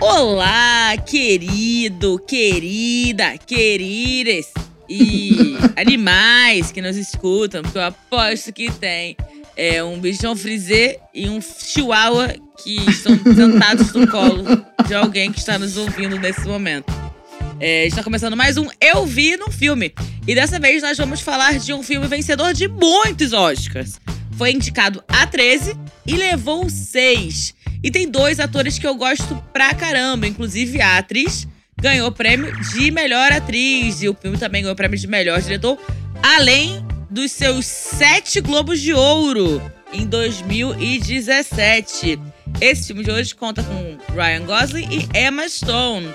Olá, querido, querida, queridas e animais que nos escutam, porque eu aposto que tem é, um bichão frisê e um chihuahua que estão sentados no colo de alguém que está nos ouvindo nesse momento. É, está começando mais um Eu Vi no Filme. E dessa vez nós vamos falar de um filme vencedor de muitos Oscars. Foi indicado a 13 e levou 6. E tem dois atores que eu gosto pra caramba, inclusive a atriz ganhou o prêmio de melhor atriz e o filme também ganhou o prêmio de melhor diretor, além dos seus sete Globos de Ouro em 2017. Esse filme de hoje conta com Ryan Gosling e Emma Stone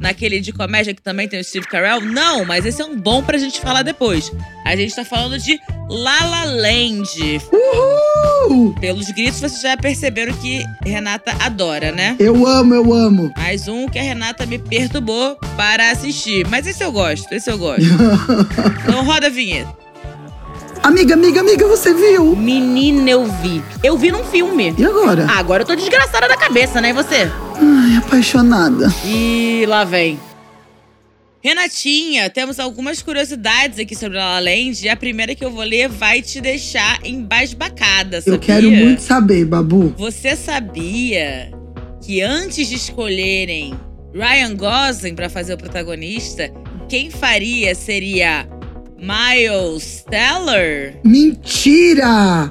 naquele de comédia que também tem o Steve Carell? Não, mas esse é um bom pra gente falar depois. A gente tá falando de La La Land. Uhul! Pelos gritos, vocês já perceberam que Renata adora, né? Eu amo, eu amo. Mais um que a Renata me perturbou para assistir. Mas esse eu gosto, esse eu gosto. então roda a vinheta. Amiga, amiga, amiga, você viu? Menina, eu vi. Eu vi num filme. E agora? Ah, agora eu tô desgraçada da cabeça, né? E você? Ai, apaixonada. E lá vem. Renatinha, temos algumas curiosidades aqui sobre La La Land. E a primeira que eu vou ler vai te deixar embasbacada, sabia? Eu quero muito saber, Babu. Você sabia que antes de escolherem Ryan Gosling para fazer o protagonista, quem faria seria Miles Teller? Mentira!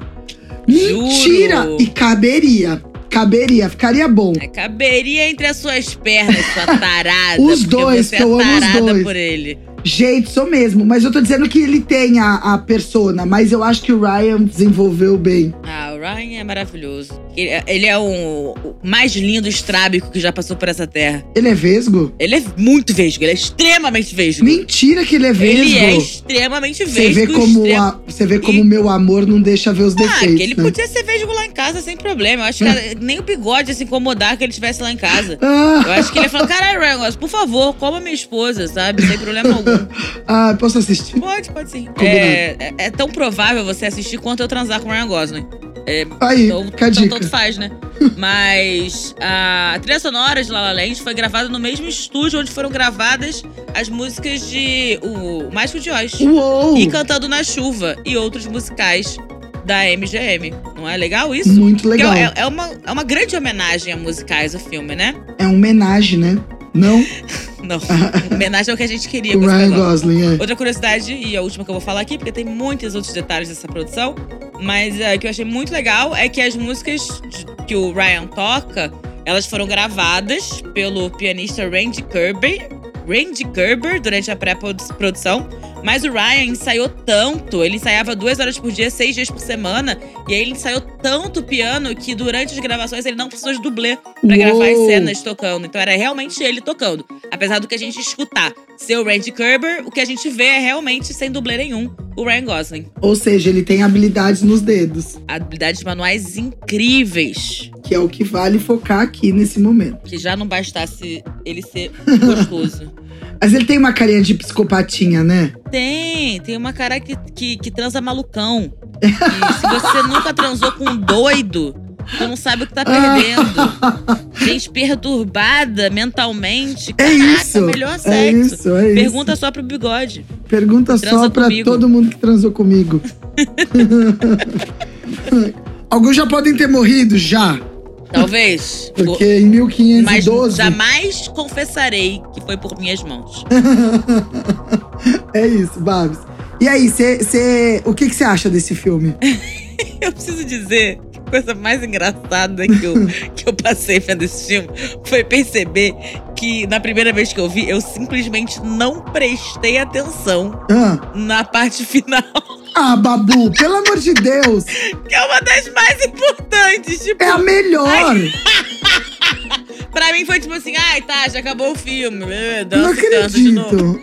Mentira! Juro. E caberia. Caberia, ficaria bom. É, caberia entre as suas pernas, sua tarada. Os dois, você que eu é amo os dois. por ele. Gente, sou mesmo. Mas eu tô dizendo que ele tem a, a persona, mas eu acho que o Ryan desenvolveu bem. Ah, o Ryan é maravilhoso. Ele, é um, o mais lindo estrábico que já passou por essa terra. Ele é vesgo? Ele é muito vesgo, ele é extremamente vesgo. Mentira que ele é vesgo. Ele é extremamente vesgo. Você vê como extremo- a- você vê como E- o meu amor não deixa ver os Ah, defeitos. que ele né? podia ser vesgo lá em casa sem problema. Eu acho que nem o bigode ia se incomodar que ele estivesse lá em casa. Ah, Eu acho que ele ia falar, caralho, Ryan, Gosling, por favor, coma minha esposa, sabe? Sem problema algum. ah, posso assistir? Pode, pode sim. É, é, é tão provável você assistir quanto eu transar com o Ryan Gosling. É, Aí, então, a então tanto faz, né? Mas a trilha sonora de La La Land foi gravada no mesmo estúdio onde foram gravadas as músicas de O Mágico de Oz. Uou! E Cantando na Chuva e outros musicais da MGM. Não é legal isso? Muito Porque legal. É, é uma, é uma grande homenagem a musicais o filme, né? É um homenagem, né? Não? Não. homenagem ao que a gente queria o Ryan. Gosling, é. Outra curiosidade, e a última que eu vou falar aqui, porque tem muitos outros detalhes dessa produção, mas é, que eu achei muito legal é que as músicas que o Ryan toca, elas foram gravadas pelo pianista Randy Kirby, Randy Gerber durante a pré-produção, mas o Ryan ensaiou tanto, ele ensaiava duas horas por dia, seis dias por semana, e aí ele ensaiou tanto piano que durante as gravações ele não precisou de dublê pra gravar as cenas tocando. Então era realmente ele tocando. Apesar do que a gente escutar ser o Randy Kerber, o que a gente vê é realmente sem dublê nenhum, o Ryan Gosling. Ou seja, ele tem habilidades nos dedos, Habilidades manuais incríveis. Que é o que vale focar aqui nesse momento. Que já não bastasse ele ser gostoso. Mas ele tem uma carinha de psicopatinha, né? tem, tem uma cara que, que, que transa malucão. E se você nunca transou com um doido, tu não sabe o que tá perdendo. Gente perturbada mentalmente. É Caraca, isso. melhor É sexo. isso, é isso. Pergunta só pro bigode. Pergunta só Transa pra comigo. todo mundo que transou comigo. Alguns já podem ter morrido, já. Talvez. Porque em Mas 1512. jamais confessarei que foi por minhas mãos. É isso, Babs. E aí, cê, cê- o que você acha desse filme? Eu preciso dizer que a coisa mais engraçada que eu, que eu passei vendo esse filme foi perceber que na primeira vez que eu vi, eu simplesmente não prestei atenção Ah, na parte final, ah Babu, pelo amor de Deus. que é uma das mais importantes. Tipo, É a melhor. pra mim foi tipo assim: ai, tá, já acabou o filme. Não Dança novo. acredito.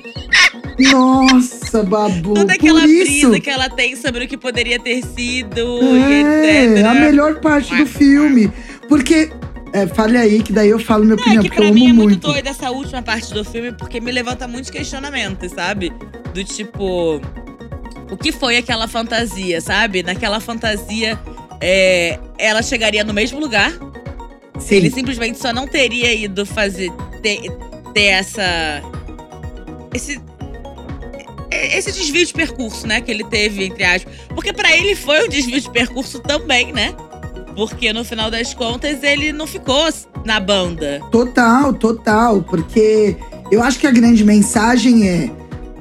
Nossa, Babu. Toda aquela por isso. brisa que ela tem sobre o que poderia ter sido É, etc. a melhor parte do filme. Porque, é, fale aí, que daí eu falo minha É opinião, que porque eu pra mim é muito muito. doida essa última parte do filme, porque me levanta muitos questionamentos, sabe? Do tipo. O que foi aquela fantasia, sabe? Naquela fantasia, é, ela chegaria no mesmo lugar, Sim. Ele simplesmente só não teria ido fazer. ter, ter essa. Esse. Esse desvio de percurso, né? Que ele teve, entre aspas. Porque pra ele foi um desvio de percurso também, né? Porque no final das contas ele não ficou na banda. Total, total. Porque eu acho que a grande mensagem é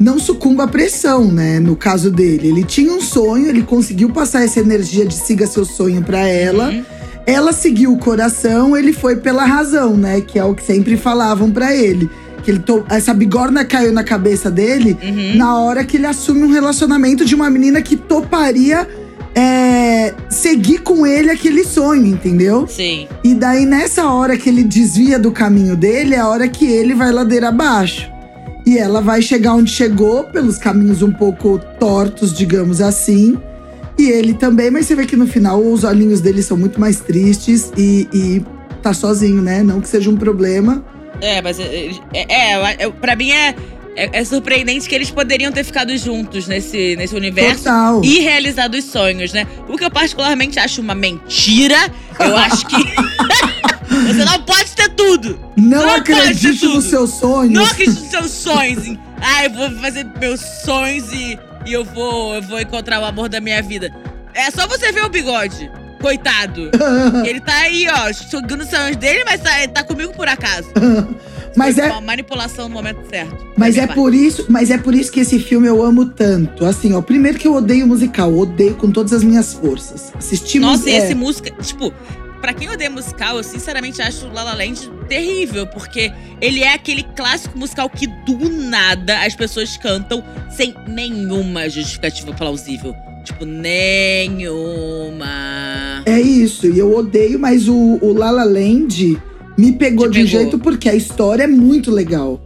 não sucumba à pressão, né? No caso dele. Ele tinha um sonho, ele conseguiu passar essa energia de siga seu sonho pra ela. Uhum. Ela seguiu o coração, ele foi pela razão, né? Que é o que sempre falavam pra ele. Que ele to- essa bigorna caiu na cabeça dele Uhum. na hora que ele assume um relacionamento de uma menina que toparia é, seguir com ele aquele sonho, entendeu? Sim. E daí, nessa hora que ele desvia do caminho dele, é a hora que ele vai ladeira abaixo. E ela vai chegar onde chegou, pelos caminhos um pouco tortos, digamos assim. E ele também, mas você vê que no final os olhinhos dele são muito mais tristes e, e tá sozinho, né? Não que seja um problema. É, mas é, é, é, pra mim é, é, é surpreendente que eles poderiam ter ficado juntos nesse, nesse universo. Total. E realizado os sonhos, né? O que eu particularmente acho uma mentira. Eu acho que. Você não pode ter tudo. Não, não tudo. nos seus sonhos. Não acredite nos seus sonhos. Ah, eu vou fazer meus sonhos e, e eu, vou, eu vou encontrar o amor da minha vida. É só você ver o bigode. Coitado. Ele tá aí, ó, sugando os sonhos dele, mas tá, tá comigo por acaso. Mas Foi é, Uma manipulação no momento certo. Mas é por isso, mas é por isso que esse filme eu amo tanto. Assim, ó, primeiro que eu odeio musical, odeio com todas as minhas forças. Assistimos Nossa, e é, esse música, tipo, pra quem odeia musical, eu sinceramente acho La La Land terrível, porque ele é aquele clássico musical que do nada as pessoas cantam sem nenhuma justificativa plausível. Tipo, nenhuma. é isso, e eu odeio, mas o, o La La Land me pegou Te de um pegou. jeito porque a história é muito legal.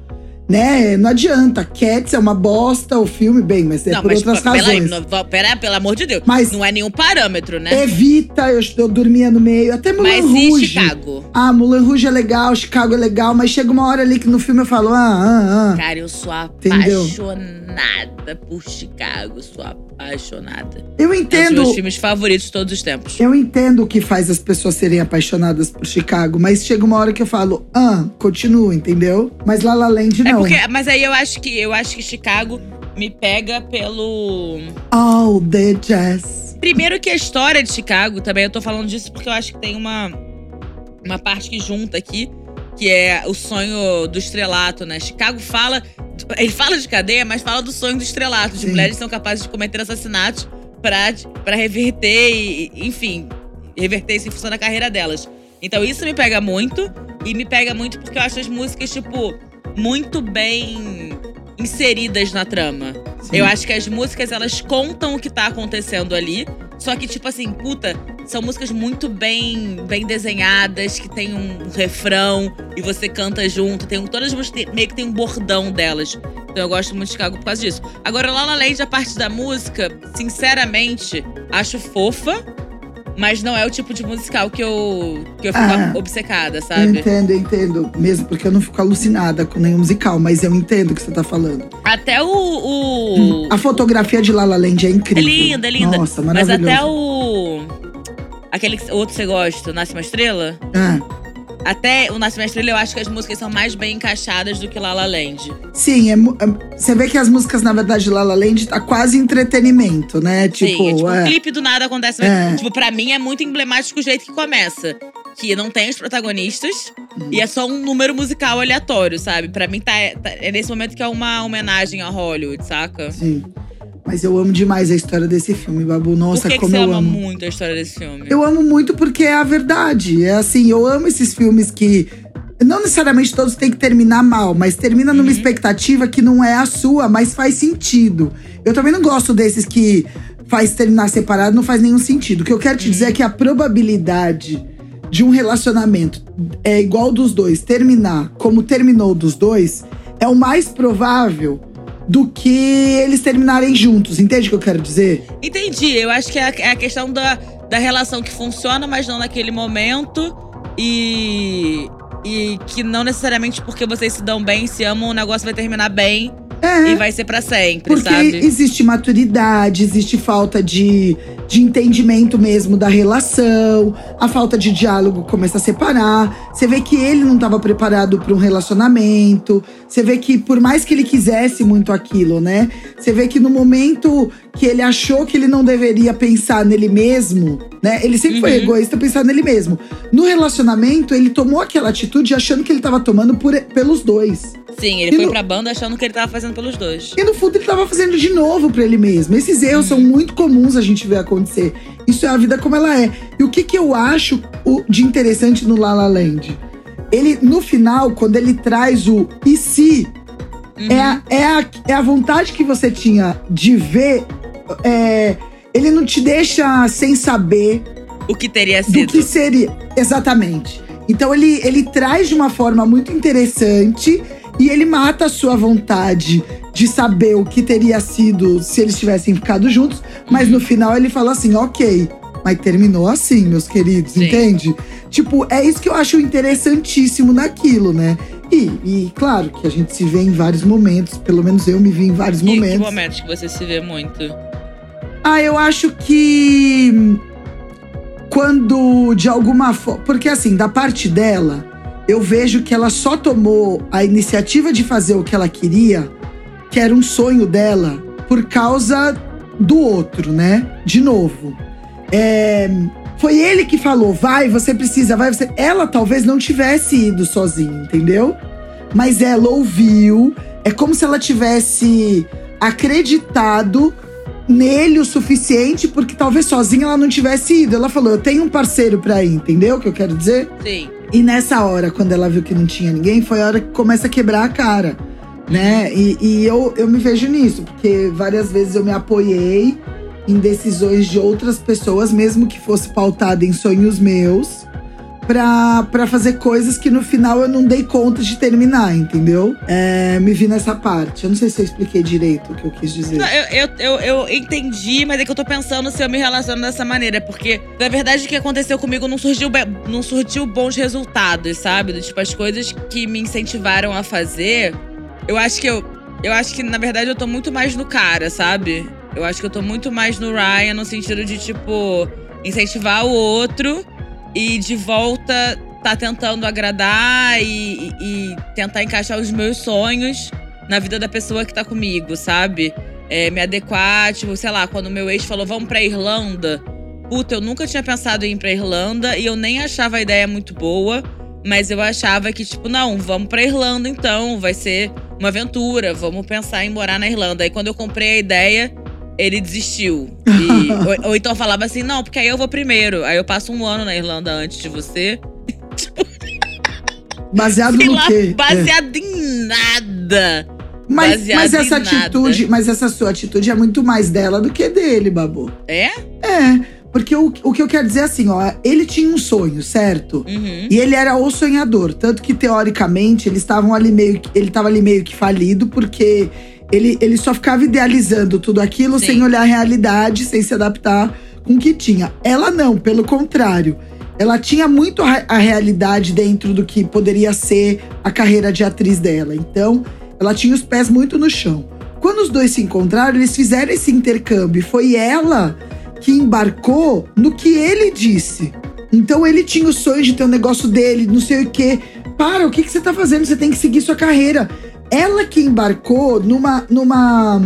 Né? Não adianta. Cats é uma bosta, o filme, bem, mas é não, por mas outras pera aí, razões. não, pera, pelo amor de Deus. Mas- não é nenhum parâmetro, né? Evita, eu, eu dormia no meio. Até Mulan mas e Rouge. Chicago? Ah, Mulan Rouge é legal, Chicago é legal, mas chega uma hora ali que no filme eu falo, ah, ah, ah. Cara, eu sou Entendeu? apaixonada por Chicago. Sou apaixonada. Eu É um dos entendo. meus filmes favoritos de todos os tempos. Eu entendo o que faz as pessoas serem apaixonadas por Chicago, mas chega uma hora que eu falo, ah, continua, entendeu? Mas La La Land É não. porque, mas aí eu acho que eu acho que Chicago me pega pelo All the jazz. primeiro que a história de Chicago também eu tô falando disso porque eu acho que tem uma uma parte que junta aqui que é o sonho do estrelato, né? Chicago fala ele fala de cadeia, mas fala do sonho do estrelato, de Sim. mulheres que são capazes de cometer assassinatos pra para reverter e, enfim, reverter isso em função da carreira delas. Então isso me pega muito e me pega muito porque eu acho as músicas tipo muito bem inseridas na trama. Sim. Eu acho que as músicas, elas contam o que tá acontecendo ali. Só que, tipo assim, puta, são músicas muito bem bem desenhadas, que tem um refrão e você canta junto. Tem todas as músicas meio que tem um bordão delas. Então eu gosto muito de Chicago por causa disso. Agora, La La Land, a parte da música, sinceramente, acho fofa. Mas não é o tipo de musical que eu, que eu fico Ah. obcecada, sabe? entendo, entendo. Mesmo porque eu não fico alucinada com nenhum musical, mas eu entendo o que você tá falando. Até o. o- A fotografia de La La Land é É incrível. linda, é linda. Nossa, Mas maravilhoso. até o. Aquele que- outro que você gosta, Nasce uma Estrela? Ah, Até o Nasce uma Estrela, eu acho que as músicas são mais bem encaixadas do que La La Land. sim, é é- você vê que as músicas, na verdade, de La La Land tá quase entretenimento, né? Tipo, Sim, é tipo, é. um clipe do nada acontece. É. Tipo, pra mim é muito emblemático o jeito que começa. Que não tem os protagonistas Uhum. e é só um número musical aleatório, sabe? Pra mim tá, tá- é nesse momento que é uma homenagem a Hollywood, saca? Sim. Mas eu amo demais a história desse filme, Babu. Nossa, Por que, que como você eu ama amo. muito a história desse filme? Eu amo muito porque é a verdade. É assim, eu amo esses filmes que. Não necessariamente todos têm que terminar mal, mas termina numa Uhum. expectativa que não é a sua, mas faz sentido. Eu também não gosto desses que faz terminar separado, não faz nenhum sentido. O que eu quero te dizer é que a probabilidade de um relacionamento é igual dos dois, terminar como terminou dos dois, é o mais provável do que eles terminarem juntos. Entende o que eu quero dizer? Entendi. Eu acho que é a, é a questão da, da relação que funciona, mas não naquele momento. E. E que não necessariamente porque vocês se dão bem, se amam, o negócio vai terminar bem. É. E vai ser pra sempre, Porque sabe? existe maturidade, existe falta de, de entendimento mesmo da relação, a falta de diálogo começa a separar. Você vê que ele não estava preparado para um relacionamento. Você vê que, por mais que ele quisesse muito aquilo, né? Você vê que no momento que ele achou que ele não deveria pensar nele mesmo, né? Ele sempre foi Uhum. egoísta pensar nele mesmo. No relacionamento, ele tomou aquela atitude achando que ele estava tomando por, pelos dois. Sim, ele E foi no- pra banda achando que ele tava fazendo pelos dois. E no fundo ele tava fazendo de novo pra ele mesmo. Esses erros são muito comuns a gente ver acontecer. Isso é a vida como ela é. E o que que eu acho de interessante no La La Land? Ele, no final, quando ele traz o e se, Uhum. é, a, é, a, é a vontade que você tinha de ver. É, ele não te deixa sem saber O que teria do sido. que seria. Exatamente. Então ele, ele traz de uma forma muito interessante e ele mata a sua vontade de saber o que teria sido se eles tivessem ficado juntos. Mas no final ele fala assim: ok, mas terminou assim, meus queridos, Sim. entende? Tipo, é isso que eu acho interessantíssimo naquilo, né? E, e claro que a gente se vê em vários momentos, pelo menos eu me vi em vários E que momentos. momentos que você se vê muito? Ah, eu acho que quando de alguma forma, porque assim, da parte dela, eu vejo que ela só tomou a iniciativa de fazer o que ela queria, que era um sonho dela, por causa do outro, né? De novo. É, foi ele que falou, vai, você precisa, vai, você. Ela talvez não tivesse ido sozinha, entendeu? Mas ela ouviu. É como se ela tivesse acreditado nele o suficiente, porque talvez sozinha ela não tivesse ido. Ela falou: Eu tenho um parceiro pra ir, entendeu o que eu quero dizer? Sim. E nessa hora, quando ela viu que não tinha ninguém, foi a hora que começa a quebrar a cara, né? E, e eu, eu me vejo nisso, porque várias vezes eu me apoiei em decisões de outras pessoas, mesmo que fosse pautada em sonhos meus, pra fazer coisas que no final eu não dei conta de terminar, entendeu? É, me vi nessa parte. Eu não sei se eu expliquei direito o que eu quis dizer. Não, eu, eu, eu, eu entendi, mas é que eu tô pensando se eu me relaciono dessa maneira. Porque, na verdade, o que aconteceu comigo não surgiu, não surgiu bons resultados, sabe? Tipo, as coisas que me incentivaram a fazer. Eu acho que eu. Eu acho que, na verdade, eu tô muito mais no cara, sabe? Eu acho que eu tô muito mais no Ryan, no sentido de, tipo, incentivar o outro e de volta tá tentando agradar e, e- tentar encaixar os meus sonhos na vida da pessoa que tá comigo, sabe? É, me adequar, tipo, sei lá, quando meu ex falou, vamos pra Irlanda. Puta, eu nunca tinha pensado em ir pra Irlanda e eu nem achava a ideia muito boa, mas eu achava que, tipo, não, vamos pra Irlanda então, vai ser uma aventura, vamos pensar em morar na Irlanda. Aí quando eu comprei a ideia, ele desistiu. E- ou, ou então falava assim, não, porque aí eu vou primeiro. Aí eu passo um ano na Irlanda antes de você. Baseado Sei no lá, quê? É. baseado em nada. Mas, baseado mas essa em nada. atitude, mas essa sua atitude é muito mais dela do que dele, Babu. É? É, porque o, o que eu quero dizer é assim, ó, ele tinha um sonho, certo? Uhum. E ele era o sonhador, tanto que teoricamente eles estavam ali meio que, ele estava ali meio que falido porque ele, ele só ficava idealizando tudo aquilo Sim. sem olhar a realidade, sem se adaptar com o que tinha. Ela não, pelo contrário. Ela tinha muito a, realidade dentro do que poderia ser a carreira de atriz dela. Então, ela tinha os pés muito no chão. Quando os dois se encontraram, eles fizeram esse intercâmbio. Foi ela que embarcou no que ele disse. Então ele tinha o sonho de ter um negócio dele, não sei o quê. Para, o que, que você tá fazendo? Você tem que seguir sua carreira. Ela que embarcou numa. numa.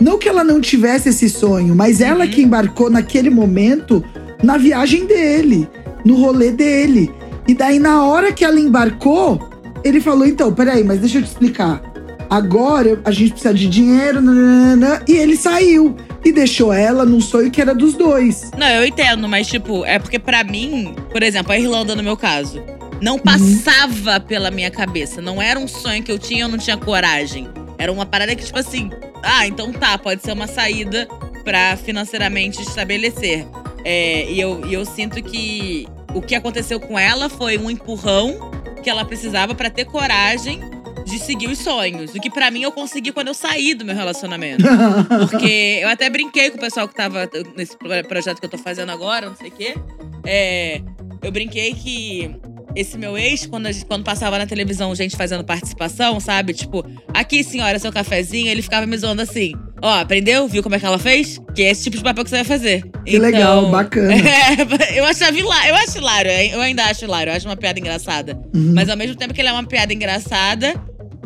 Não que ela não tivesse esse sonho, mas ela Uhum. que embarcou naquele momento na viagem dele, no rolê dele. E daí, na hora que ela embarcou, ele falou: então, peraí, mas deixa eu te explicar. Agora a gente precisa de dinheiro, nananana, e ele saiu. E deixou ela num sonho que era dos dois. Não, eu entendo, mas tipo, é porque pra mim, por exemplo, a Irlanda no meu caso. Não passava pela minha cabeça. Não era um sonho que eu tinha, eu não tinha coragem. Era uma parada que, tipo assim, ah, então tá, pode ser uma saída pra financeiramente estabelecer. É, e, eu, e eu sinto que o que aconteceu com ela foi um empurrão que ela precisava pra ter coragem de seguir os sonhos. O que pra mim eu consegui quando eu saí do meu relacionamento. Porque eu até brinquei com o pessoal que tava nesse pro- projeto que eu tô fazendo agora, não sei o quê. É, eu brinquei que esse meu ex, quando, gente- quando passava na televisão gente fazendo participação, sabe? Tipo, aqui, senhora, seu cafezinho, ele ficava me zoando assim. Ó, aprendeu? Viu como é que ela fez? Que é esse tipo de papel que você vai fazer. Que legal, bacana. É, eu achava hilário, eu acho hilário, eu ainda acho hilário, eu acho uma piada engraçada. Uhum. Mas ao mesmo tempo que ela é uma piada engraçada,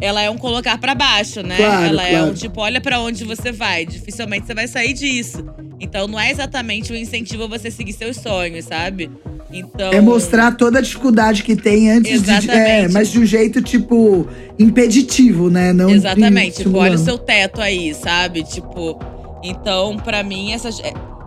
ela é um colocar pra baixo, né? Claro, ela é claro. um tipo, olha pra onde você vai, dificilmente você vai sair disso. Então não é exatamente um incentivo a você seguir seus sonhos, sabe? Então É mostrar toda a dificuldade que tem antes de. É, Exatamente. mas de um jeito, tipo, impeditivo, né? Não Exatamente, tipo, olha o seu teto aí, sabe? Tipo, então, pra mim, essa,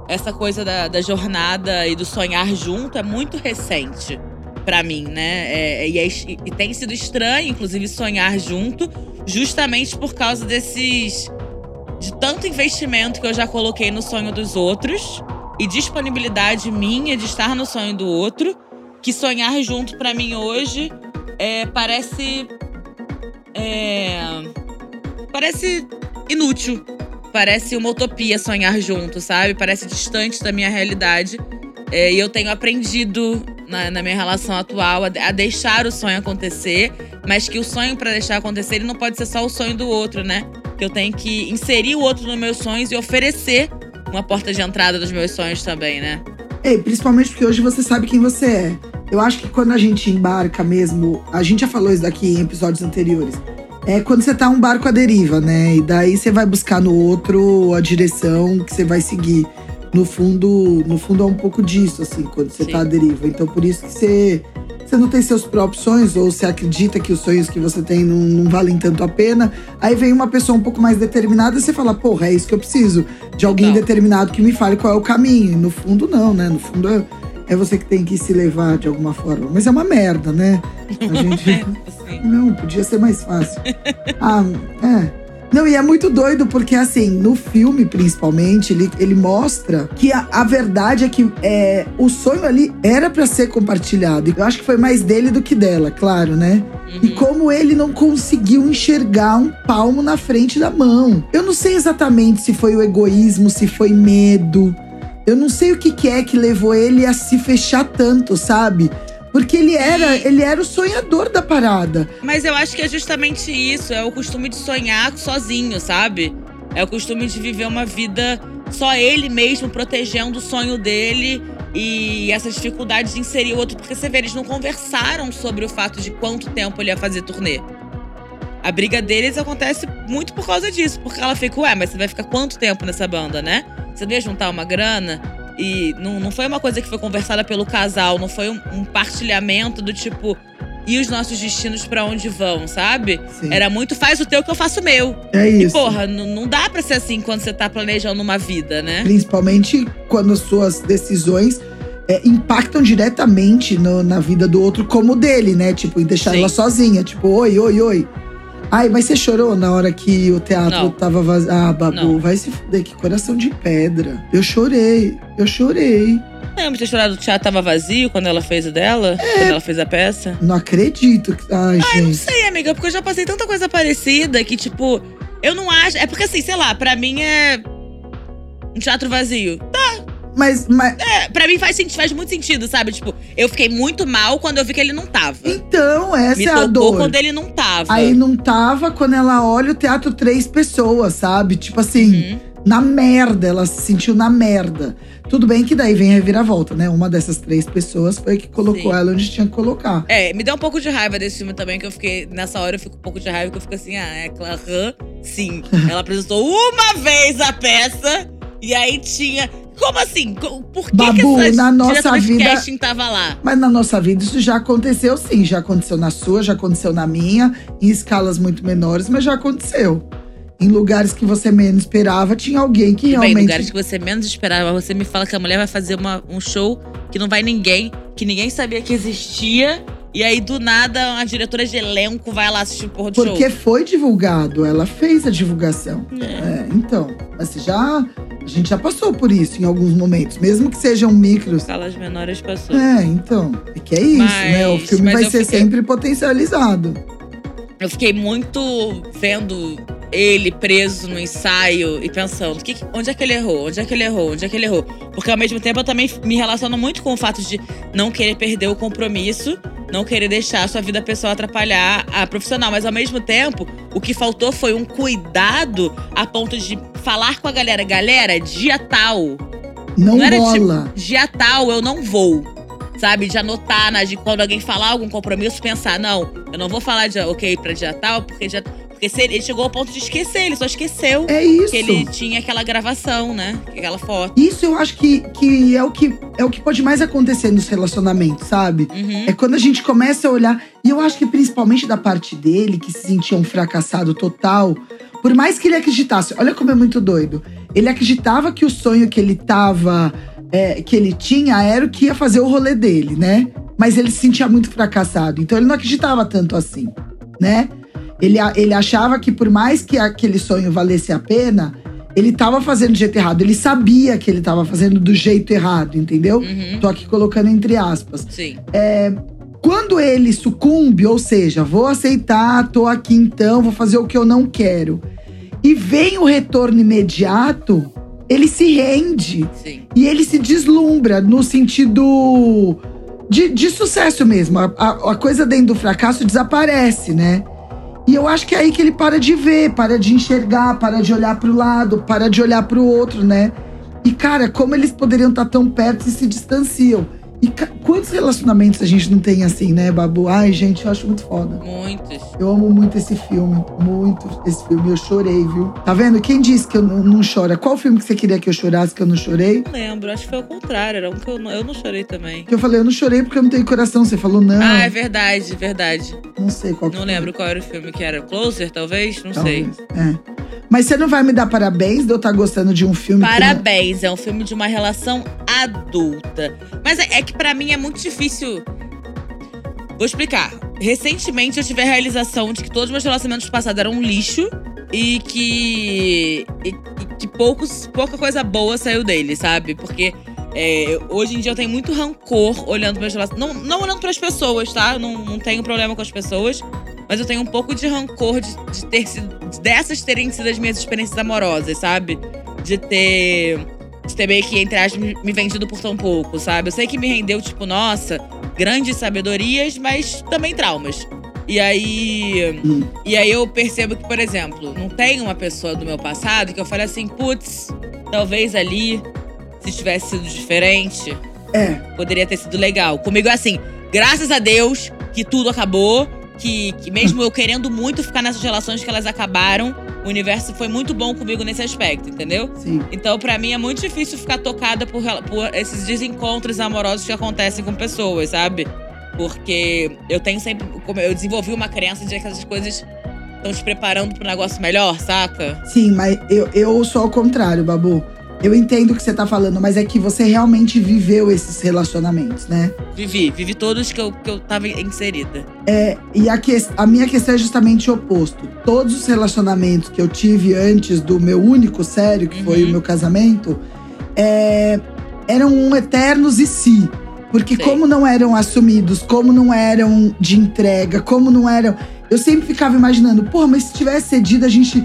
essa coisa da, da jornada e do sonhar junto é muito recente pra mim, né? É, e, é- e tem sido estranho, inclusive, sonhar junto, justamente por causa desses. de tanto investimento que eu já coloquei no sonho dos outros e disponibilidade minha de estar no sonho do outro, que sonhar junto pra mim hoje é, parece. É, parece inútil. Parece uma utopia sonhar junto, sabe? Parece distante da minha realidade. É, e eu tenho aprendido na, na minha relação atual a, a deixar o sonho acontecer, mas que o sonho pra deixar acontecer ele não pode ser só o sonho do outro, né? Que eu tenho que inserir o outro nos meus sonhos e oferecer uma porta de entrada dos meus sonhos também, né? Ei, principalmente porque hoje você sabe quem você é. Eu acho que quando a gente embarca mesmo, a gente já falou isso daqui em episódios anteriores. É quando você tá um barco à deriva, né? E daí você vai buscar no outro a direção que você vai seguir. No fundo, no fundo é um pouco disso, assim, quando você Sim. tá à deriva. Então por isso que você, você não tem seus próprios sonhos, ou você acredita que os sonhos que você tem não, não valem tanto a pena. Aí vem uma pessoa um pouco mais determinada e você fala, porra, é isso que eu preciso. De alguém Total. determinado que me fale qual é o caminho. E no fundo, não, né? No fundo é, é você que tem que se levar de alguma forma. Mas é uma merda, né? A gente. Assim. Não, podia ser mais fácil. Ah, é. Não, e é muito doido, porque assim, no filme, principalmente, ele, ele mostra que a, a verdade é que é, o sonho ali era pra ser compartilhado. Eu acho que foi mais dele do que dela, claro, né? E Uhum. como ele não conseguiu enxergar um palmo na frente da mão. Eu não sei exatamente se foi o egoísmo, se foi medo. Eu não sei o que, que é que levou ele a se fechar tanto, sabe? Porque ele era, ele era o sonhador da parada. Mas eu acho que é justamente isso. É o costume de sonhar sozinho, sabe? É o costume de viver uma vida só ele mesmo protegendo o sonho dele e essa dificuldade de inserir o outro. Porque você vê, eles não conversaram sobre o fato de quanto tempo ele ia fazer turnê. A briga deles acontece muito por causa disso. Porque ela fica, ué, mas você vai ficar quanto tempo nessa banda, né? Você não ia juntar uma grana? E não, não foi uma coisa que foi conversada pelo casal, não foi um, um partilhamento do tipo. E os nossos destinos pra onde vão, sabe? Sim. Era muito faz o teu que eu faço o meu. é E, isso. porra, n- não dá pra ser assim quando você tá planejando uma vida, né? Principalmente quando as suas decisões é, impactam diretamente no- na vida do outro, como o dele, né? Tipo, em deixar Sim. ela sozinha. Tipo, oi, oi, oi. Ai, mas você chorou na hora que o teatro Não. tava vazio? Ah, Babu, Não. vai se fuder, que coração de pedra. Eu chorei, eu chorei. Lembra de ter chorado o teatro tava vazio quando ela fez o dela? Quando ela fez a peça? Não acredito. Ai, Não gente. sei, amiga, porque eu já passei tanta coisa parecida que, tipo, eu não acho. É porque, assim, sei lá, pra mim é. Um teatro vazio. Mas, mas É, pra mim faz, faz muito sentido, sabe? Tipo, eu fiquei muito mal quando eu vi que ele não tava. então, essa Me é a dor. quando ele não tava. Aí não tava quando ela olha o teatro três pessoas, sabe? Tipo assim, Uhum. na merda, ela se sentiu na merda. Tudo bem que daí vem a reviravolta, né? Uma dessas três pessoas foi que colocou Sim. ela onde tinha que colocar. É, me deu um pouco de raiva desse filme também, que eu fiquei. Nessa hora eu fico um pouco de raiva, que eu fico assim, ah, é claro, sim. Ela apresentou uma vez a peça, e aí tinha. Como assim? Por que, Babu, que na nossa vida- casting tava lá? Mas na nossa vida isso já aconteceu sim. Já aconteceu na sua, já aconteceu na minha, em escalas muito menores, mas já aconteceu. Em lugares que você menos esperava, tinha alguém que Tudo Bem, em realmente. lugares que você menos esperava, você me fala que a mulher vai fazer uma- um show que não vai ninguém, que ninguém sabia que existia. E aí, do nada, a diretora de elenco vai lá assistir o porra do Porque show. foi divulgado, ela fez a divulgação. É, então, mas você já. A gente já passou por isso em alguns momentos, mesmo que sejam micros. Escalas menores passou. É, então. É que é isso, Mas- né? O filme vai ser fiquei- sempre potencializado. Eu fiquei muito vendo ele preso no ensaio e pensando, que, onde é que ele errou? Onde é que ele errou? Onde é que ele errou? Porque ao mesmo tempo eu também me relaciono muito com o fato de não querer perder o compromisso não querer deixar a sua vida pessoal atrapalhar a profissional. Mas ao mesmo tempo, o que faltou foi um cuidado a ponto de falar com a galera. Galera, dia tal. Não, Não era rola. tipo, dia tal eu não vou. Sabe? De anotar, na, de quando alguém falar algum compromisso, pensar, não, eu não vou falar de ok pra dia tal, porque dia. Porque se ele, ele chegou ao ponto de esquecer, ele só esqueceu é isso. que ele tinha aquela gravação, né? Aquela foto. Isso eu acho que, que, é o que é o que pode mais acontecer nos relacionamentos, sabe? Uhum. É quando a gente começa a olhar. E eu acho que principalmente da parte dele, que se sentia um fracassado total. Por mais que ele acreditasse, olha como é muito doido. Ele acreditava que o sonho que ele tava. É, que ele tinha era o que ia fazer o rolê dele, né? Mas ele se sentia muito fracassado. Então ele não acreditava tanto assim, né? Ele, ele achava que por mais que aquele sonho valesse a pena, ele tava fazendo do jeito errado. Ele sabia que ele tava fazendo do jeito errado, entendeu? Uhum. Tô aqui colocando entre aspas. Sim. Quando ele sucumbe, ou seja, vou aceitar, tô aqui então, vou fazer o que eu não quero, e vem o retorno imediato, ele se rende Sim. e ele se deslumbra no sentido de, de sucesso mesmo. A, a- a coisa dentro do fracasso desaparece, né? E eu acho que é aí que ele para de ver, para de enxergar, para de olhar pro lado, para de olhar pro outro, né? E cara, como eles poderiam estar tão perto e se distanciam. E quantos relacionamentos a gente não tem assim, né, Babu? Ai, gente, eu acho muito foda. Muitos. Eu amo muito esse filme, muito esse filme. Eu chorei, viu? Tá vendo? Quem disse que eu não, não chora? Qual filme que você queria que eu chorasse que eu não chorei? Não lembro, acho que foi o contrário. Era um que eu não, eu não chorei também. Que eu falei, eu não chorei porque eu não tenho coração. Você falou, não. Ah, é verdade, verdade. Não sei qual que Não lembro qual era o filme que era. Closer, talvez? Não sei. Talvez. É. Mas você não vai me dar parabéns de eu estar gostando de um filme que Parabéns, é um filme de uma relação adulta. Mas é, é que pra mim é muito difícil. Vou explicar. Recentemente eu tive a realização de que todos os meus relacionamentos passados eram um lixo e que. e, e que poucos, pouca coisa boa saiu dele, sabe? Porque é, hoje em dia eu tenho muito rancor olhando meus relacionamentos. Não, não olhando pras pessoas, tá? Não, não tenho problema com as pessoas. Mas eu tenho um pouco de rancor de, de ter sido. dessas terem sido as minhas experiências amorosas, sabe? De ter. Meio que, entre aspas, me me vendido por tão pouco, sabe? Eu sei que me rendeu, tipo, nossa, grandes sabedorias, mas também traumas. E aí. Hum. E aí eu percebo que, por exemplo, não tem uma pessoa do meu passado que eu fale assim, putz, talvez ali, se tivesse sido diferente, É. poderia ter sido legal. Comigo é assim, graças a Deus que tudo acabou, que, que mesmo eu querendo muito ficar nessas relações que elas acabaram, o universo foi muito bom comigo nesse aspecto, entendeu? Sim. Então, pra mim, é muito difícil ficar tocada por, por esses desencontros amorosos que acontecem com pessoas, sabe? Porque eu tenho sempre. como Eu desenvolvi uma crença de que essas coisas estão te preparando pro negócio melhor, saca? Sim, mas eu, eu sou ao contrário, Babu. Eu entendo o que você tá falando, mas é que você realmente viveu esses relacionamentos, né? Vivi, vivi todos que eu, que eu tava inserida. É, e a, que, a minha questão é justamente o oposto. Todos os relacionamentos que eu tive antes do meu único sério, que foi Uhum. o meu casamento, é, eram um eternos e si. Porque como não eram assumidos, como não eram de entrega, como não eram. Eu sempre ficava imaginando, porra, mas se tivesse cedido, a gente.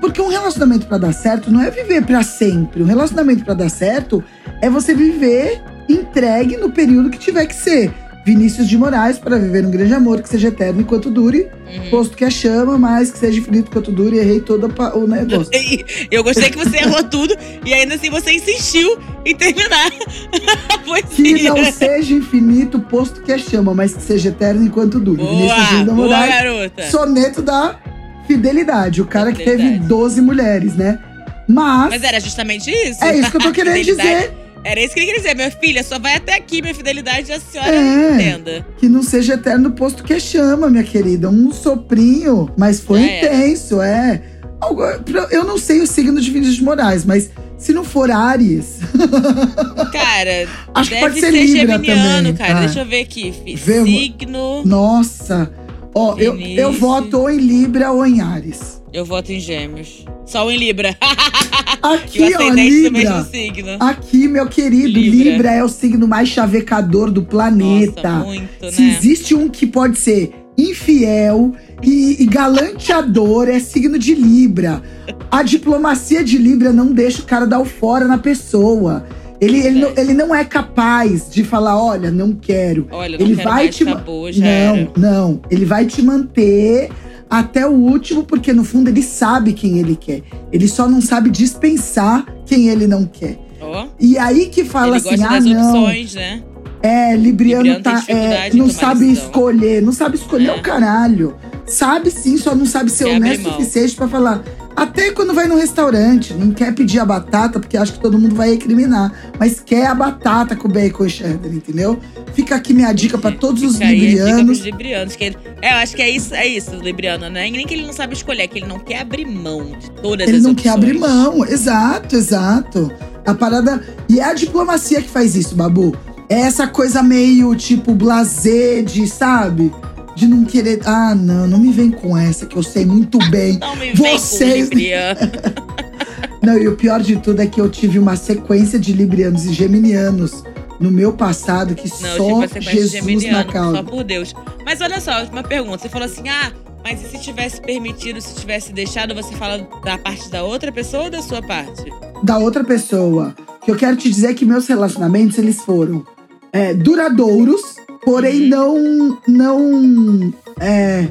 Porque um relacionamento pra dar certo não é viver pra sempre. Um relacionamento pra dar certo é você viver entregue no período que tiver que ser. Vinícius de Moraes para viver um grande amor que seja eterno enquanto dure, Uhum. posto que a chama, mas que seja infinito enquanto dure. Errei todo o negócio. E Eu gostei que você errou tudo e ainda assim você insistiu em terminar Que não seja infinito, posto que a chama, mas que seja eterno enquanto dure. Vinícius Boa, de boa, Moraes, garota. soneto da fidelidade. O cara que teve Fidelidade. 12 mulheres, né? Mas, Mas era justamente isso. é isso que eu tô querendo Fidelidade. dizer. Era isso que ele queria dizer. Minha filha, só vai até aqui, minha fidelidade, a senhora É. entenda. Que não seja eterno, posto que a chama, minha querida. Um soprinho, mas foi era. intenso, é. Eu não sei o signo de Vinícius de Moraes, mas se não for Ares, Cara, acho que pode ser ser Libra também. cara. tá? Deixa eu ver aqui. Vê Signo. Nossa. Ó, eu, eu Vinícius. voto ou em Libra ou em Ares. Eu voto em gêmeos. Sol em Libra. Aqui, ó, Libra. Aqui, meu querido, Libra. Libra. é o signo mais chavecador do planeta. Nossa, muito, Se né? existe um que pode ser infiel e, e galanteador, é signo de Libra. A diplomacia de Libra não deixa o cara dar o fora na pessoa. Ele, ele, não, ele não é capaz de falar, olha, não quero. Olha, não ele quero vai te acabou, já não, era. não. Ele vai te manter até o último, porque no fundo ele sabe quem ele quer. Ele só não sabe dispensar quem ele não quer. Ó, E aí que fala ele assim, ah, não. opções, né? É, Libriano, Libriano tá, é, não sabe decisão. escolher. Não sabe escolher É. o caralho. Sabe sim, só não sabe ser honesto o suficiente pra falar. Até quando vai no restaurante, não quer pedir a batata, porque acha que todo mundo vai recriminar. Mas quer a batata com bacon e cheddar, entendeu? Fica aqui minha dica pra todos os Fica dica librianos. librianos. Que ele, é, eu acho que é isso, é isso libriano, né? Nem que ele não sabe escolher, é que ele não quer abrir mão de todas Ele as não opções. quer abrir mão, exato, exato. A parada. E é a diplomacia que faz isso, Babu. É essa coisa meio tipo blazer de, sabe? De não querer. Ah, não, não me vem com essa, que eu sei muito bem. Não me vem Vocês- com libriano. Não, e o pior de tudo é que eu tive uma sequência de librianos e geminianos no meu passado que Não, só tipo, Jesus na geminiano, só causa. por Deus. Mas olha só, uma pergunta. Você falou assim, ah, mas e se tivesse permitido, se tivesse deixado, você fala da parte da outra pessoa ou da sua parte? Da outra pessoa. Que eu quero te dizer é que meus relacionamentos, eles foram é, duradouros, porém Uhum. não. não é,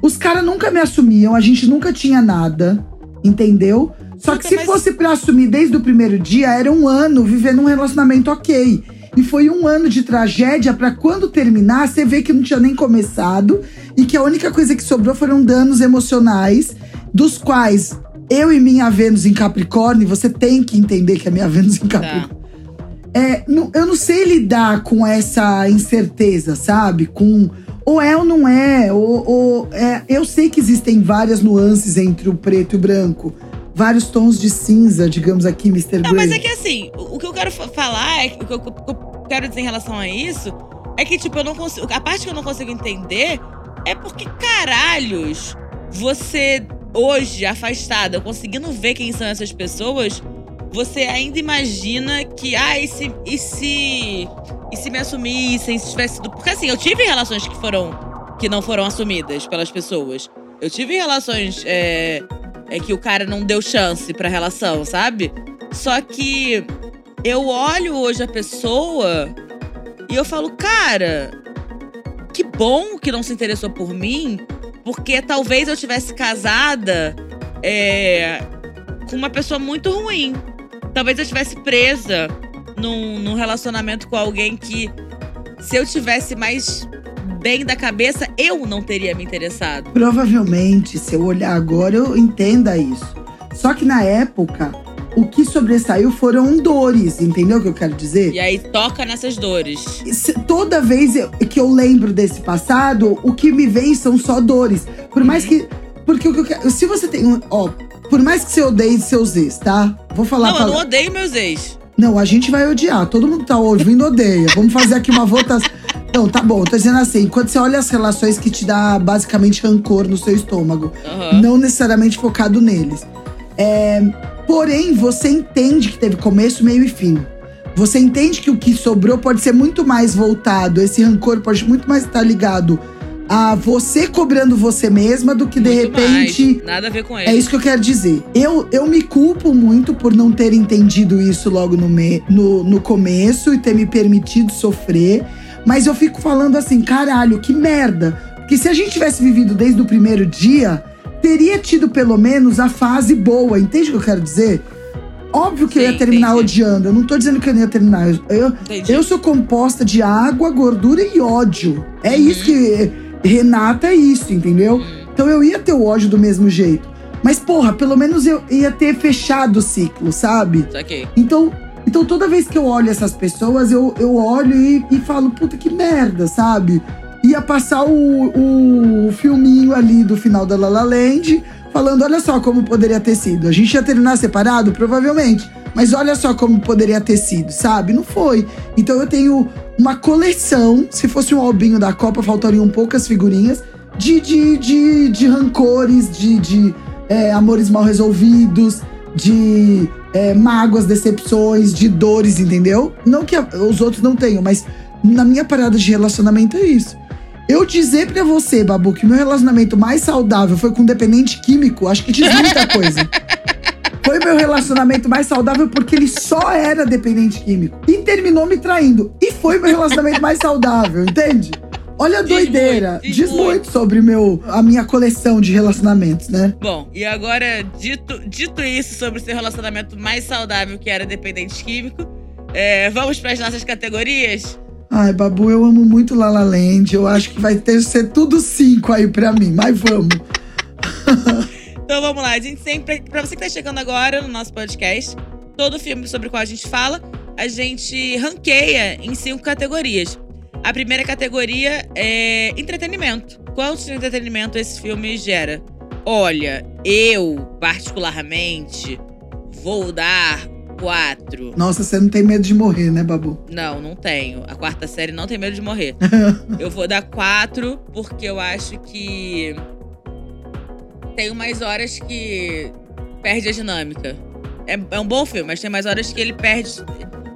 os caras nunca me assumiam, a gente nunca tinha nada, entendeu? Só que Puta, se mas- fosse pra assumir desde o primeiro dia, era um ano vivendo um relacionamento ok. E foi um ano de tragédia pra quando terminar, você ver que não tinha nem começado e que a única coisa que sobrou foram danos emocionais, dos quais eu e minha Vênus em Capricórnio, você tem que entender que a minha Vênus em Capricórnio. É, não- eu não sei lidar com essa incerteza, sabe? Com ou é ou não é, ou, ou- é, eu sei que existem várias nuances entre o preto e o branco, vários tons de cinza, digamos aqui, Mr. Não, Grey. mas é que assim, o o que eu quero fa- falar, é o que eu, o que eu quero dizer em relação a isso, é que, tipo, eu não consigo. A parte que eu não consigo entender é porque, caralhos, você, hoje, afastada, conseguindo ver quem são essas pessoas, você ainda imagina que, ah, e se. E se, e se me assumissem, se tivesse sido. Porque assim, eu tive relações que foram. que não foram assumidas pelas pessoas. Eu tive relações. É, é que o cara não deu chance pra relação, sabe? Só que eu olho hoje a pessoa e eu falo, cara, que bom que não se interessou por mim, porque talvez eu tivesse casada é, com uma pessoa muito ruim. Talvez eu estivesse presa num, num relacionamento com alguém que, se eu tivesse mais bem da cabeça, eu não teria me interessado. Provavelmente, se eu olhar agora, eu entenda isso. Só que na época, o que sobressaiu foram dores, entendeu o que eu quero dizer? E aí toca nessas dores. Toda vez que eu lembro desse passado, o que me vem são só dores. Por mais Uhum. que. Porque o que eu quero. Se você tem um. Ó, por mais que você odeie seus ex, tá? Vou falar Não, pra. eu não odeio meus ex. Não, a gente vai odiar. Todo mundo tá ouvindo, odeia. Vamos fazer aqui uma votação. Não, tá bom. Tô dizendo assim, quando você olha as relações que te dá basicamente rancor no seu estômago, Aham. não necessariamente focado neles. É, porém, você entende que teve começo, meio e fim. Você entende que o que sobrou pode ser muito mais voltado, esse rancor pode muito mais estar ligado a você cobrando você mesma do que de Muito repente. mais. Nada a ver com ele. É isso que eu quero dizer. Eu, eu me culpo muito por não ter entendido isso logo no, me, no, no começo e ter me permitido sofrer. Mas eu fico falando assim, caralho, que merda. Porque se a gente tivesse vivido desde o primeiro dia, teria tido pelo menos a fase boa. Entende o que eu quero dizer? Óbvio que eu Sim, ia terminar entendi. odiando. Eu não tô dizendo que eu não ia terminar. Eu, eu, Entendi. eu sou composta de água, gordura e ódio. É Uhum. isso que. Renata é isso, entendeu? Hum. Então eu ia ter o ódio do mesmo jeito. Mas, porra, pelo menos eu ia ter fechado o ciclo, sabe? Saquei. Então, então toda vez que eu olho essas pessoas, eu, eu olho e, e falo, puta que merda, sabe? Ia passar o, o filminho ali do final da La La Land, falando, olha só como poderia ter sido. A gente ia terminar separado? Provavelmente. Mas olha só como poderia ter sido, sabe? Não foi. Então eu tenho uma coleção, se fosse um albinho da Copa, faltariam poucas figurinhas, de, de, de, de rancores, de, de é, amores mal resolvidos, de é, mágoas, decepções, de dores, entendeu? Não que os outros não tenham, mas na minha parada de relacionamento é isso. Eu dizer pra você, Babu, que meu relacionamento mais saudável foi com um dependente químico, acho que diz muita coisa. Foi meu relacionamento mais saudável porque ele só era dependente químico. E terminou me traindo. E foi meu relacionamento mais saudável, entende? Olha a Diz doideira. muito, diz diz muito. muito sobre meu, a minha coleção de relacionamentos, né? Bom, e agora, dito, dito isso sobre o seu relacionamento mais saudável, que era dependente químico, é, vamos para as nossas categorias? Ai, Babu, eu amo muito La La Land. Eu acho que vai ter ser tudo cinco aí pra mim. Mas vamos. Então vamos lá, a gente sempre. Pra você que tá chegando agora no nosso podcast, todo filme sobre o qual a gente fala, a gente ranqueia em cinco categorias. A primeira categoria é entretenimento. Quanto de entretenimento esse filme gera? Olha, eu, particularmente, vou dar quatro. Nossa, você não tem medo de morrer, né, Babu? Não, não tenho. A quarta série não tem medo de morrer. eu vou dar quatro, porque eu acho que tem umas horas que perde a dinâmica. É, é um bom filme, mas tem mais horas que ele perde.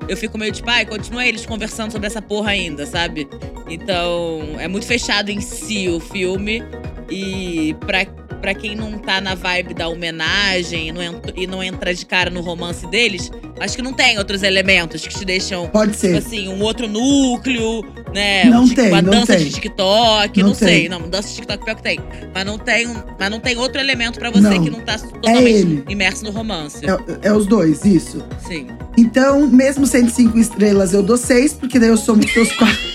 Eu fico meio tipo, ai, continua eles conversando sobre essa porra ainda, sabe? Então, é muito fechado em si o filme. E pra, pra quem não tá na vibe da homenagem e não, ent- e não entra de cara no romance deles, acho que não tem outros elementos que te deixam Pode tipo ser. assim, um outro núcleo, né? Não tic- tem, uma não dança tem. de TikTok, Não não, sei. tem. Não, dança de TikTok pior que tem. Mas não tem, mas não tem outro elemento pra você Não. que não tá totalmente ele. imerso no romance. É, é os dois, isso. Sim. Então, mesmo sendo cinco estrelas, eu dou seis, porque daí eu os seus quatro.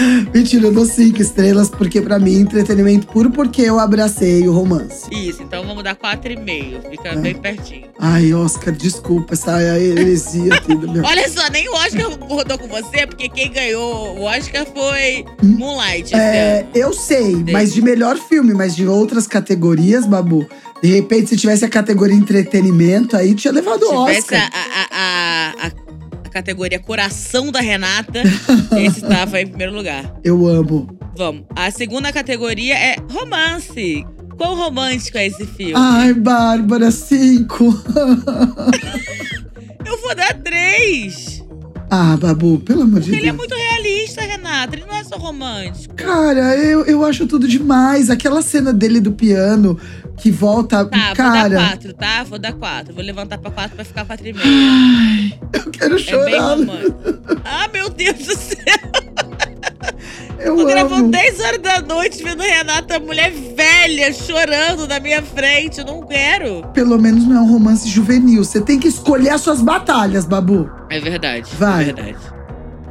Mentira, eu dou cinco estrelas, porque pra mim, entretenimento puro, porque eu abracei o romance. Isso, então vamos dar 4,5. Fica É. bem pertinho. Ai, Oscar, desculpa essa heresia tudo, meu. Olha só, nem o Oscar rodou com você, porque quem ganhou o Oscar foi Hum. Moonlight. É, ano. eu sei, mas de melhor filme, mas de outras categorias, Babu. De repente, se tivesse a categoria entretenimento, aí tinha levado o Oscar. a, a, a, a, a categoria Coração da Renata, esse estava em primeiro lugar. Eu amo. Vamos. A segunda categoria é romance. Quão romântico é esse filme? Ai, Bárbara, cinco. Eu vou dar três. ah, Babu, pelo amor de Porque ele é Deus. muito realista, Renata. Ele não é só romântico. Cara, eu, eu acho tudo demais. Aquela cena dele do piano que volta. Tá, vou dar cara. quatro, tá? Vou dar quatro. Vou levantar pra quatro pra ficar quatro e meio. Ai, eu quero É bem chorar. romântico. Ah, meu Deus do céu. eu Tô gravando 10 horas da noite vendo Renata, mulher velha, chorando na minha frente. Eu não quero. Pelo menos não é um romance juvenil. Você tem que escolher as suas batalhas, Babu. É verdade. Vai. É verdade.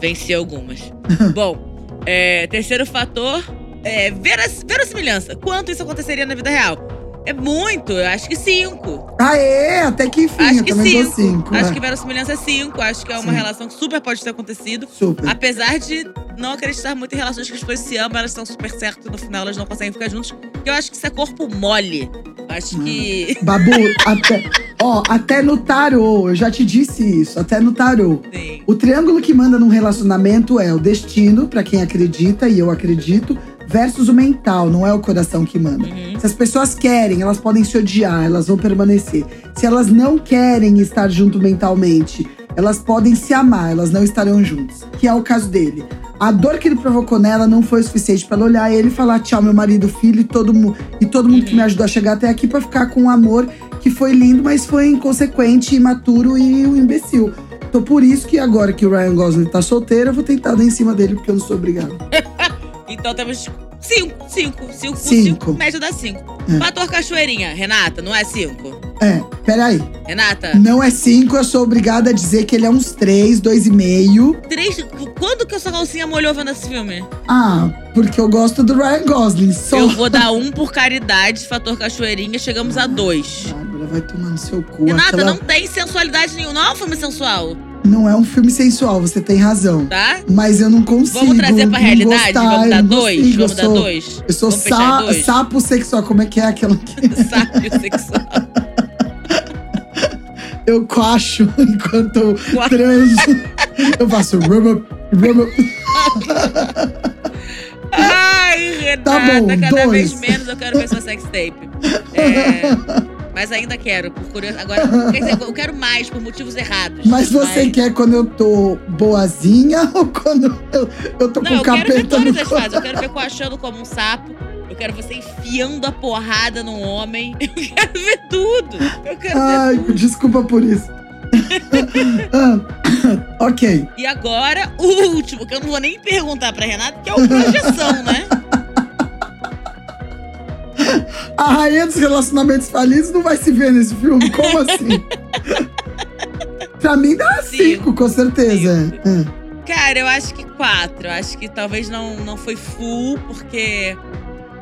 Venci algumas. Bom, é, terceiro fator é verossimilhança. Quanto isso aconteceria na vida real? É muito, eu acho que cinco. Aê, até que enfim, acho eu que também cinco. cinco. acho é. que verossimilhança é cinco. Acho que é uma Sim. relação que super pode ter acontecido. Super. Apesar de não acreditar muito em relações que as pessoas se amam, elas estão super certas e no final elas não conseguem ficar juntos. Eu acho que isso é corpo mole. Acho que. Babu, até, ó, até no tarô, eu já te disse isso, até no tarô. Sim. O triângulo que manda num relacionamento é o destino, pra quem acredita, e eu acredito, versus o mental, não é o coração que manda. Uhum. Se as pessoas querem, elas podem se odiar, elas vão permanecer. Se elas não querem estar junto mentalmente, elas podem se amar, elas não estarão juntas. Que é o caso dele. A dor que ele provocou nela não foi o suficiente pra ela olhar ele e falar tchau, meu marido, filho e todo, mu e todo mundo que me ajudou a chegar até aqui pra ficar com um amor que foi lindo, mas foi inconsequente, imaturo e um imbecil. Então por isso que agora que o Ryan Gosling tá solteiro, eu vou tentar dar em cima dele, porque eu não sou obrigado. Então temos cinco, cinco, cinco, por Cinco. média dá cinco. É. Fator cachoeirinha, Renata, não é cinco? É, peraí. Renata, Não é cinco, eu sou obrigada a dizer que ele é uns três, dois e meio. três. Quando que a sua calcinha molhou vendo esse filme? Ah, porque eu gosto do Ryan Gosling. Só. Eu vou dar um por caridade, fator cachoeirinha, chegamos a dois. Bárbara, vai tomar no seu cu. Renata, Aquela- não tem sensualidade nenhuma. Não é um filme sensual, Não é um filme sensual, você tem razão. tá? Mas eu não consigo. Vamos trazer pra realidade? gostar, Vamos eu dar dois? consigo, Vamos eu dar sou, dois? Eu sou sa- dois? sapo sexual. Como é que é aquela que Sábio sexual. eu coacho enquanto eu transo? eu faço rub, rub. Ai, Renata, Tá bom, cada dois. vez menos eu quero ver sua sex tape. É, Mas ainda quero, por curiosidade. Agora, quer dizer, eu quero mais, por motivos errados. Mas você quer quando eu tô boazinha ou quando eu, eu tô Não, com eu quero ver capeta todas no as corpo? fases. Eu quero ver coachando como um sapo. Eu quero você enfiando a porrada num homem. Eu quero ver tudo. Eu quero Ai, ver tudo. desculpa por isso. Ah, ok. E agora, o último, que eu não vou nem perguntar pra Renata, que é o projeção, né? A rainha dos relacionamentos falidos não vai se ver nesse filme? Como assim? pra mim dá Cinco. cinco, com certeza. É. Cara, eu acho que quatro. Eu acho que talvez não, não foi full, porque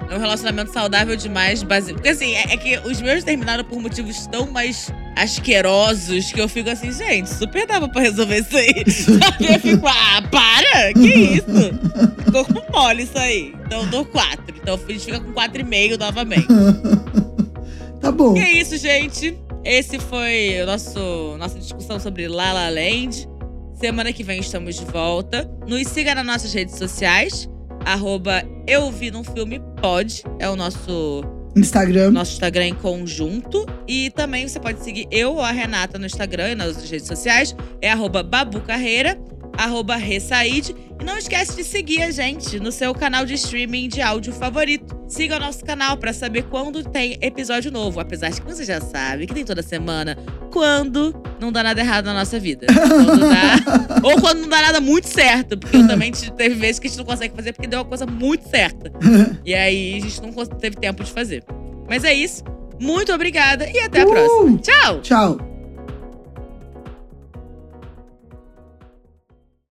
é um relacionamento saudável demais. Base... Porque assim, é, é que os meus terminaram por motivos tão mais asquerosos que eu fico assim, gente, super dava pra resolver isso aí. Sabe? Eu fico, ah, para! Que isso? Ficou com mole isso aí. Então eu dou quatro. Então a gente fica com quatro e meio novamente. Tá bom. E é isso, gente. Esse foi o nosso nossa discussão sobre La La Land. Semana que vem estamos de volta. Nos siga nas nossas redes sociais. Arroba Eu Vi Num Filme Pod. É o nosso, Instagram. nosso Instagram em conjunto. E também você pode seguir eu ou a Renata no Instagram e nas redes sociais. É arroba Babu Carreira, arroba Ressaid. E não esquece de seguir a gente no seu canal de streaming de áudio favorito. Siga o nosso canal para saber quando tem episódio novo. Apesar de que você já sabe que tem toda semana. Quando não dá nada errado na nossa vida. Quando dá- Ou quando não dá nada muito certo. Porque eu também te- teve vezes que a gente não consegue fazer porque deu uma coisa muito certa. E aí a gente não teve tempo de fazer. Mas é isso. Muito obrigada e até a Uh! próxima. Tchau! Tchau.